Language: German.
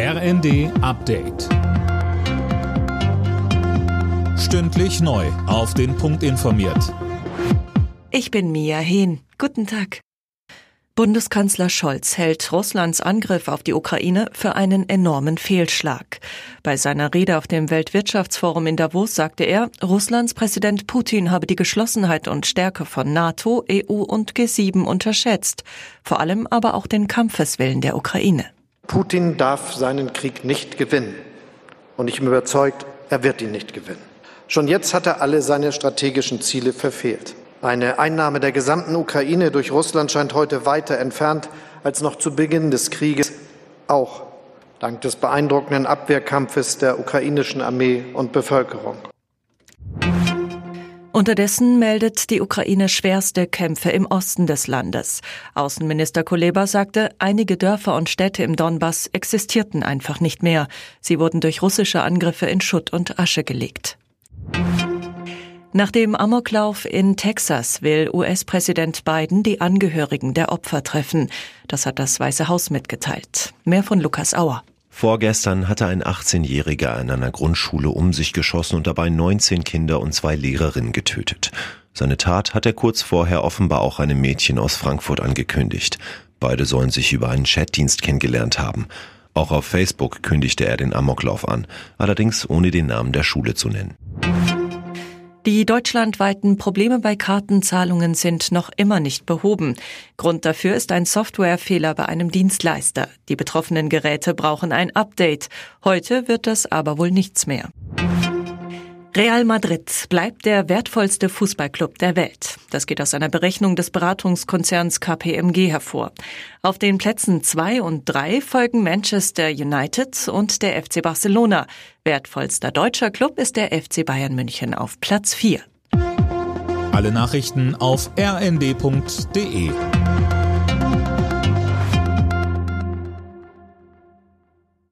RND Update. Stündlich neu. Auf den Punkt informiert. Ich bin Mia Hehn. Guten Tag. Bundeskanzler Scholz hält Russlands Angriff auf die Ukraine für einen enormen Fehlschlag. Bei seiner Rede auf dem Weltwirtschaftsforum in Davos sagte er, Russlands Präsident Putin habe die Geschlossenheit und Stärke von NATO, EU und G7 unterschätzt, vor allem aber auch den Kampfeswillen der Ukraine. Putin darf seinen Krieg nicht gewinnen. Und ich bin überzeugt, er wird ihn nicht gewinnen. Schon jetzt hat er alle seine strategischen Ziele verfehlt. Eine Einnahme der gesamten Ukraine durch Russland scheint heute weiter entfernt als noch zu Beginn des Krieges, auch dank des beeindruckenden Abwehrkampfes der ukrainischen Armee und Bevölkerung. Unterdessen meldet die Ukraine schwerste Kämpfe im Osten des Landes. Außenminister Kuleba sagte, einige Dörfer und Städte im Donbass existierten einfach nicht mehr. Sie wurden durch russische Angriffe in Schutt und Asche gelegt. Nach dem Amoklauf in Texas will US-Präsident Biden die Angehörigen der Opfer treffen. Das hat das Weiße Haus mitgeteilt. Mehr von Lukas Auer. Vorgestern hatte ein 18-Jähriger in einer Grundschule um sich geschossen und dabei 19 Kinder und zwei Lehrerinnen getötet. Seine Tat hat er kurz vorher offenbar auch einem Mädchen aus Frankfurt angekündigt. Beide sollen sich über einen Chatdienst kennengelernt haben. Auch auf Facebook kündigte er den Amoklauf an, allerdings ohne den Namen der Schule zu nennen. Die deutschlandweiten Probleme bei Kartenzahlungen sind noch immer nicht behoben. Grund dafür ist ein Softwarefehler bei einem Dienstleister. Die betroffenen Geräte brauchen ein Update. Heute wird das aber wohl nichts mehr. Real Madrid bleibt der wertvollste Fußballclub der Welt. Das geht aus einer Berechnung des Beratungskonzerns KPMG hervor. Auf den Plätzen zwei und drei folgen Manchester United und der FC Barcelona. Wertvollster deutscher Club ist der FC Bayern München auf Platz vier. Alle Nachrichten auf rnd.de